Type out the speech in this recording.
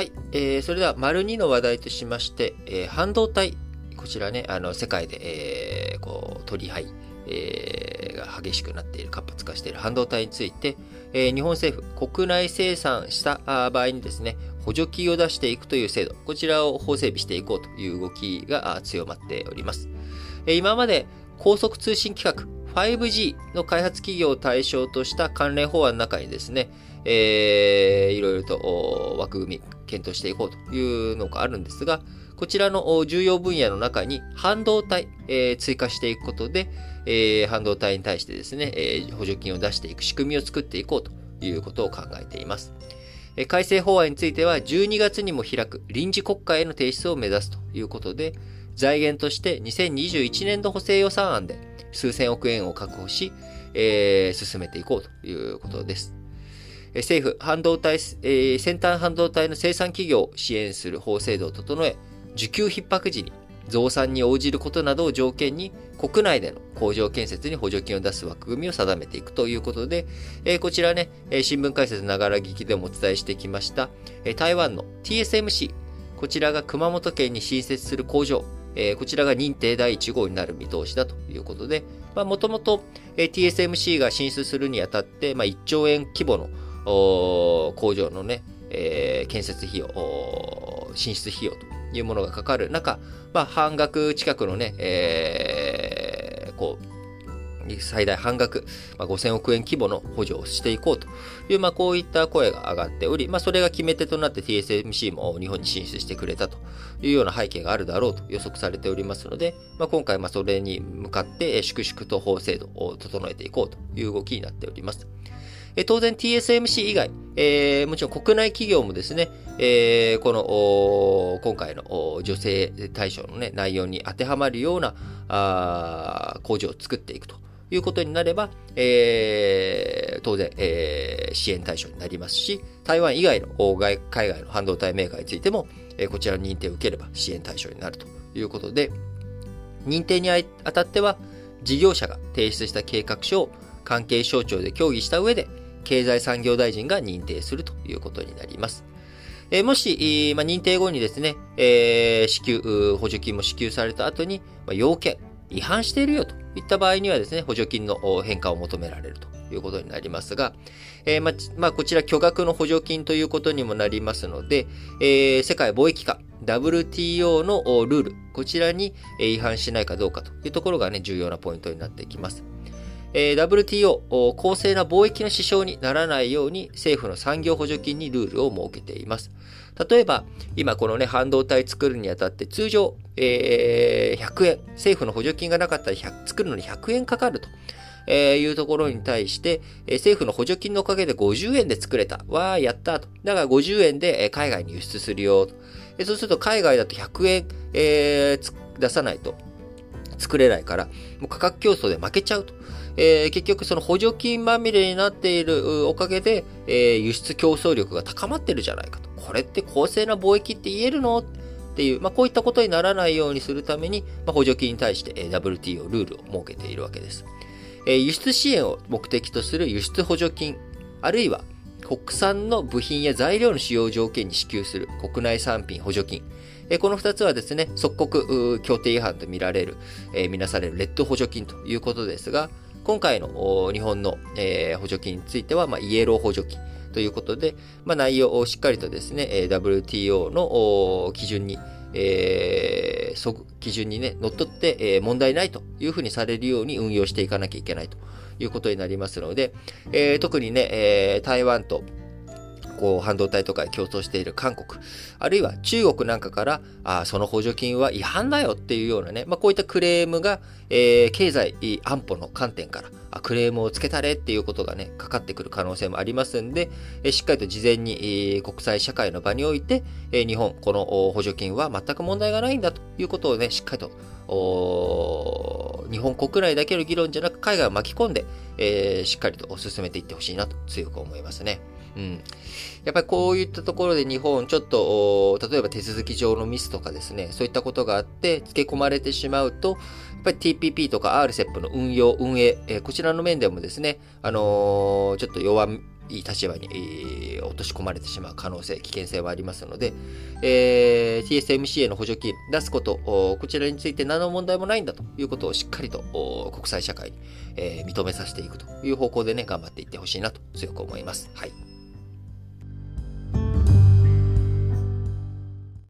はい、えー、それでは、丸2の話題としまして、えー、半導体、こちらね、あの、世界で、えー、こう、取り配、えー、が激しくなっている、活発化している半導体について、えー、日本政府、国内生産した場合にですね、補助金を出していくという制度、こちらを法整備していこうという動きが強まっております。えー、今まで高速通信規格 5G の開発企業を対象とした関連法案の中にですね、えー、いろいろと枠組み検討していこうというのがあるんですが、こちらの重要分野の中に半導体、えー、追加していくことで、えー、半導体に対してですね、えー、補助金を出していく仕組みを作っていこうということを考えています。え、改正法案については12月にも開く臨時国会への提出を目指すということで、財源として2021年度補正予算案で数千億円を確保し、えー、進めていこうということです。政府、半導体、えー、先端半導体の生産企業を支援する法制度を整え、需給逼迫時に増産に応じることなどを条件に国内での工場建設に補助金を出す枠組みを定めていくということで、えー、こちらね、え新聞解説ながら聞きでもお伝えしてきました、え台湾の TSMC、こちらが熊本県に新設する工場、えー、こちらが認定第1号になる見通しだということで、もともと TSMC が進出するにあたって、まあ、1兆円規模の工場のね、えー、建設費用、進出費用というものがかかる中、まあ、半額近くのね、えー、こう、最大半額、まあ、5000億円規模の補助をしていこうという、まあ、こういった声が上がっており、まあ、それが決め手となって TSMC も日本に進出してくれたというような背景があるだろうと予測されておりますので、まあ、今回、まあ、それに向かって粛々と法制度を整えていこうという動きになっております。当然 TSMC 以外、えー、もちろん国内企業もですね、えー、この、今回の女性対象の、ね、内容に当てはまるようなあ工場を作っていくということになれば、えー、当然、えー、支援対象になりますし、台湾以外の外海外の半導体メーカーについても、えー、こちらの認定を受ければ支援対象になるということで、認定にあたっては、事業者が提出した計画書を関係省庁で協議した上で、経済産業大臣が認定するということになります。えもし、ま、認定後にですね、えー、支給、補助金も支給された後に、ま、要件、違反しているよといった場合にはですね、補助金の変化を求められるということになりますが、えー、ままあ、こちら巨額の補助金ということにもなりますので、えー、世界貿易機関 WTO のルール、こちらに違反しないかどうかというところがね、重要なポイントになってきます。えー、WTO、公正な貿易の支障にならないように政府の産業補助金にルールを設けています。例えば、今このね、半導体作るにあたって通常、えー、100円、政府の補助金がなかったら作るのに100円かかると。えー、いうところに対して、えー、政府の補助金のおかげで50円で作れた。わー、やったと。だから50円で、え海外に輸出するよと。えー、そうすると海外だと100円、えー、出さないと作れないから、もう価格競争で負けちゃうと。えー、結局その補助金まみれになっているおかげで、えー、輸出競争力が高まってるじゃないかと。これって公正な貿易って言えるの？っていう、まあ、こういったことにならないようにするために、まあ、補助金に対して WTO ルールを設けているわけです。えー、輸出支援を目的とする輸出補助金、あるいは国産の部品や材料の使用条件に支給する国内産品補助金。この2つはですね、即刻協定違反とみられる、えー、みなされるレッド補助金ということですが、今回の日本の、え、補助金については、まあ、イエロー補助金ということで、まあ、内容をしっかりとですね、WTO の基準に、えー、基準にね、乗っ取って、え、問題ないというふうにされるように運用していかなきゃいけないということになりますので、えー、特にね、えー、台湾とこう、半導体とか競争している韓国、あるいは中国なんかから、あその補助金は違反だよっていうようなね、まあ、こういったクレームが、えー、経済安保の観点から、クレームをつけたれっていうことがね、かかってくる可能性もありますんで、えしっかりと事前に、国際社会の場において、え、日本、この補助金は全く問題がないんだということをね、しっかりと、日本国内だけの議論じゃなく海外を巻き込んで、え、しっかりと進めていってほしいなと強く思いますね。うん。やっぱりこういったところで日本、ちょっと、例えば手続き上のミスとかですね、そういったことがあって、付け込まれてしまうと、やっぱり TPP とか RCEP の運用、運営、え、こちらの面でもですね、あのー、ちょっと弱いい立場に、落とし込まれてしまう可能性、危険性はありますので、えー、TSMC への補助金出すこと、こちらについて何の問題もないんだということをしっかりと国際社会に、えー、認めさせていくという方向でね、頑張っていってほしいなと強く思います。はい。